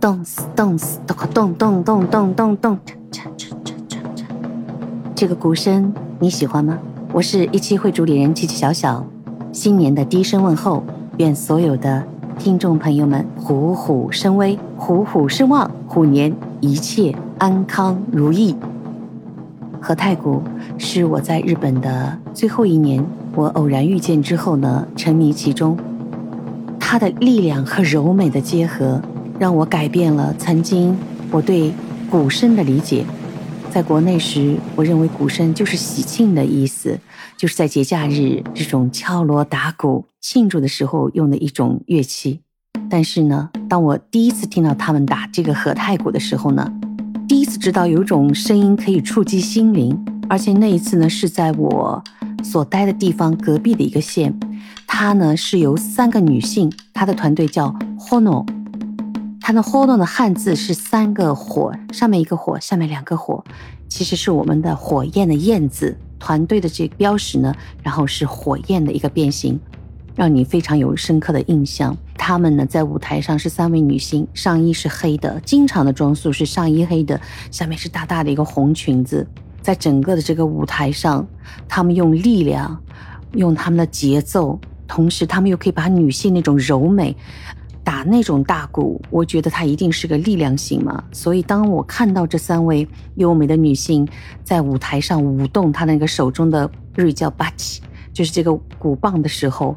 咚死咚死咚咚咚咚咚咚咚，这个鼓声你喜欢吗？我是一期会主理人琪琪小小，新年的低声问候，愿所有的听众朋友们虎虎生威，虎虎生旺，虎年一切安康如意。和太鼓是我在日本的最后一年，我偶然遇见之后呢，沉迷其中，它的力量和柔美的结合。让我改变了曾经我对鼓声的理解。在国内时，我认为鼓声就是喜庆的意思，就是在节假日这种敲锣打鼓庆祝的时候用的一种乐器。但是呢，当我第一次听到他们打这个和太鼓的时候呢，第一次知道有种声音可以触及心灵。而且那一次呢，是在我所待的地方隔壁的一个县，它呢是由三个女性，她的团队叫 Hono。它的 “hold” 的汉字是三个火，上面一个火，下面两个火，其实是我们的火焰的“焰”字。团队的这个标识呢，然后是火焰的一个变形，让你非常有深刻的印象。她们呢，在舞台上是三位女性，上衣是黑的，经常的装束是上衣黑的，下面是大大的一个红裙子。在整个的这个舞台上，她们用力量，用她们的节奏，同时她们又可以把女性那种柔美。打那种大鼓，我觉得它一定是个力量型嘛。所以当我看到这三位优美的女性在舞台上舞动她那个手中的日语叫巴奇，就是这个鼓棒的时候，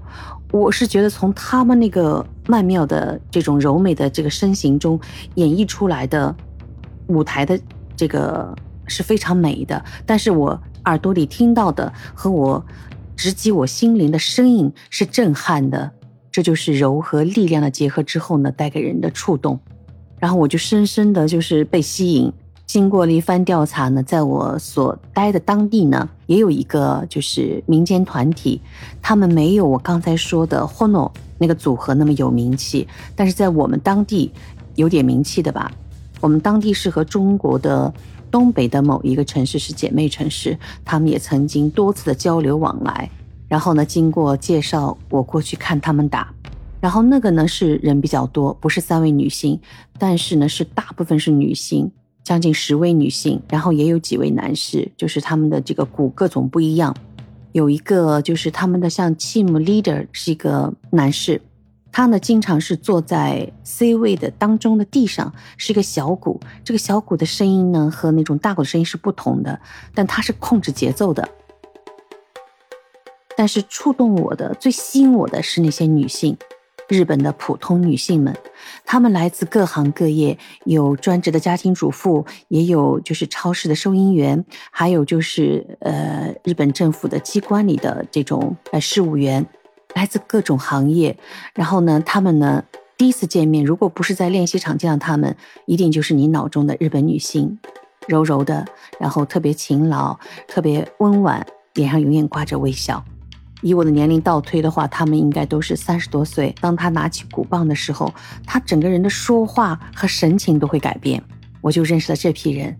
我是觉得从她们那个曼妙的这种柔美的这个身形中演绎出来的舞台的这个是非常美的。但是我耳朵里听到的和我直击我心灵的声音是震撼的。这就是柔和力量的结合之后呢，带给人的触动，然后我就深深的就是被吸引。经过了一番调查呢，在我所待的当地呢，也有一个就是民间团体，他们没有我刚才说的 Hono 那个组合那么有名气，但是在我们当地有点名气的吧。我们当地是和中国的东北的某一个城市是姐妹城市，他们也曾经多次的交流往来。然后呢，经过介绍，我过去看他们打。然后那个呢是人比较多，不是三位女性，但是呢是大部分是女性，将近十位女性，然后也有几位男士，就是他们的这个鼓各种不一样。有一个就是他们的像 team leader 是一个男士，他呢经常是坐在 C 位的当中的地上，是一个小鼓。这个小鼓的声音呢和那种大鼓的声音是不同的，但他是控制节奏的。但是触动我的、最吸引我的是那些女性，日本的普通女性们，她们来自各行各业，有专职的家庭主妇，也有就是超市的收银员，还有就是呃日本政府的机关里的这种呃事务员，来自各种行业。然后呢，她们呢第一次见面，如果不是在练习场见到她们，一定就是你脑中的日本女性，柔柔的，然后特别勤劳，特别温婉，脸上永远挂着微笑。以我的年龄倒推的话，他们应该都是三十多岁。当他拿起鼓棒的时候，他整个人的说话和神情都会改变。我就认识了这批人，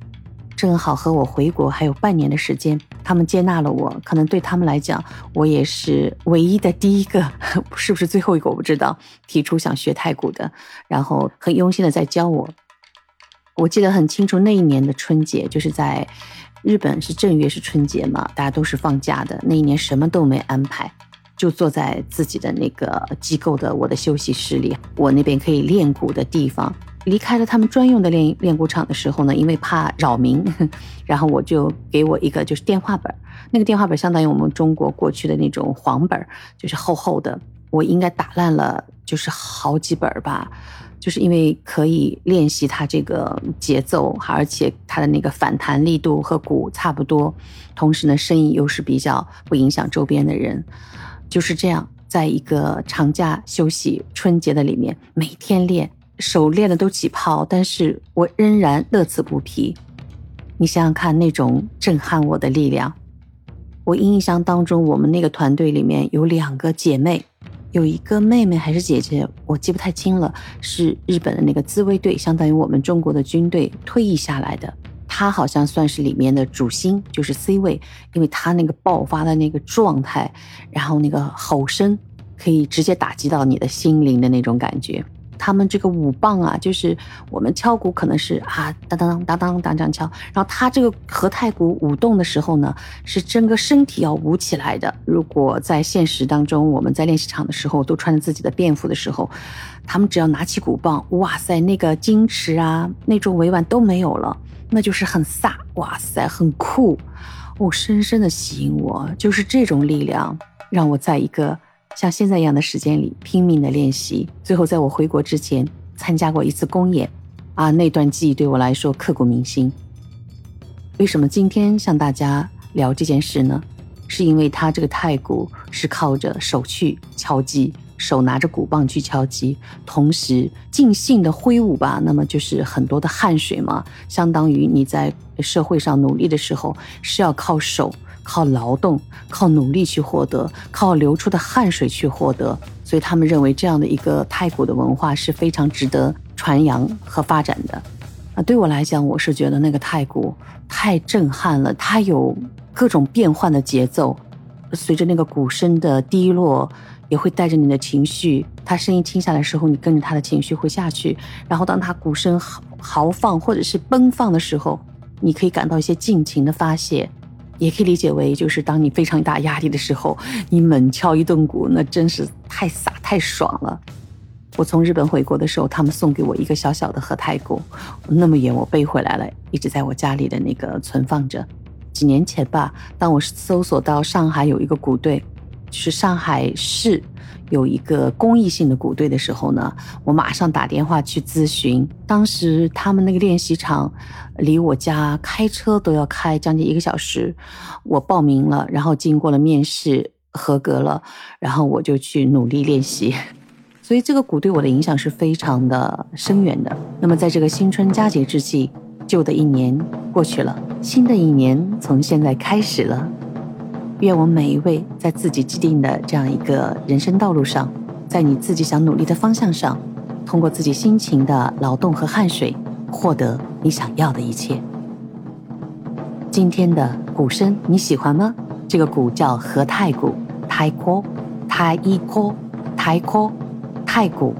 正好和我回国还有半年的时间，他们接纳了我。可能对他们来讲，我也是唯一的第一个，是不是最后一个我不知道。提出想学太鼓的，然后很用心的在教我。我记得很清楚，那一年的春节就是在。日本是正月是春节嘛，大家都是放假的。那一年什么都没安排，就坐在自己的那个机构的我的休息室里，我那边可以练鼓的地方。离开了他们专用的练练鼓场的时候呢，因为怕扰民，然后我就给我一个就是电话本，那个电话本相当于我们中国过去的那种黄本，就是厚厚的。我应该打烂了，就是好几本吧。就是因为可以练习它这个节奏，而且它的那个反弹力度和鼓差不多，同时呢，声音又是比较不影响周边的人。就是这样，在一个长假休息春节的里面，每天练，手练的都起泡，但是我仍然乐此不疲。你想想看，那种震撼我的力量。我印象当中，我们那个团队里面有两个姐妹。有一个妹妹还是姐姐，我记不太清了。是日本的那个自卫队，相当于我们中国的军队退役下来的。她好像算是里面的主心，就是 C 位，因为她那个爆发的那个状态，然后那个吼声，可以直接打击到你的心灵的那种感觉。他们这个舞棒啊，就是我们敲鼓可能是啊当当当当当这样敲，然后他这个和太鼓舞动的时候呢，是整个身体要舞起来的。如果在现实当中，我们在练习场的时候都穿着自己的便服的时候，他们只要拿起鼓棒，哇塞，那个矜持啊，那种委婉都没有了，那就是很飒，哇塞，很酷。哦，深深的吸引我，就是这种力量，让我在一个像现在一样的时间里拼命的练习。最后，在我回国之前，参加过一次公演，啊，那段记忆对我来说刻骨铭心。为什么今天向大家聊这件事呢？是因为他这个太鼓是靠着手去敲击。手拿着鼓棒去敲击，同时尽兴的挥舞吧。那么就是很多的汗水嘛，相当于你在社会上努力的时候是要靠手、靠劳动、靠努力去获得，靠流出的汗水去获得。所以他们认为这样的一个太古的文化是非常值得传扬和发展的。啊，对我来讲，我是觉得那个太古太震撼了，它有各种变换的节奏，随着那个鼓声的低落。也会带着你的情绪，他声音听下来的时候，你跟着他的情绪会下去。然后当他鼓声豪豪放或者是奔放的时候，你可以感到一些尽情的发泄，也可以理解为就是当你非常大压力的时候，你猛敲一顿鼓，那真是太洒太爽了。我从日本回国的时候，他们送给我一个小小的和太鼓，那么远我背回来了，一直在我家里的那个存放着。几年前吧，当我搜索到上海有一个鼓队。就是上海市有一个公益性的鼓队的时候呢，我马上打电话去咨询。当时他们那个练习场离我家开车都要开将近一个小时。我报名了，然后经过了面试，合格了，然后我就去努力练习。所以这个鼓对我的影响是非常的深远的。那么在这个新春佳节之际，旧的一年过去了，新的一年从现在开始了。愿我们每一位在自己既定的这样一个人生道路上，在你自己想努力的方向上，通过自己辛勤的劳动和汗水，获得你想要的一切。今天的鼓声你喜欢吗？这个鼓叫和太鼓，太鼓，太一鼓，太鼓，太鼓。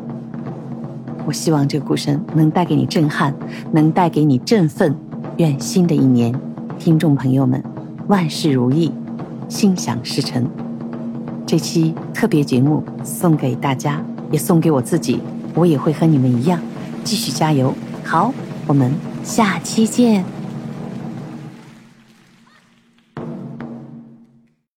我希望这个鼓声能带给你震撼，能带给你振奋。愿新的一年，听众朋友们万事如意。心想事成，这期特别节目送给大家，也送给我自己。我也会和你们一样，继续加油。好，我们下期见。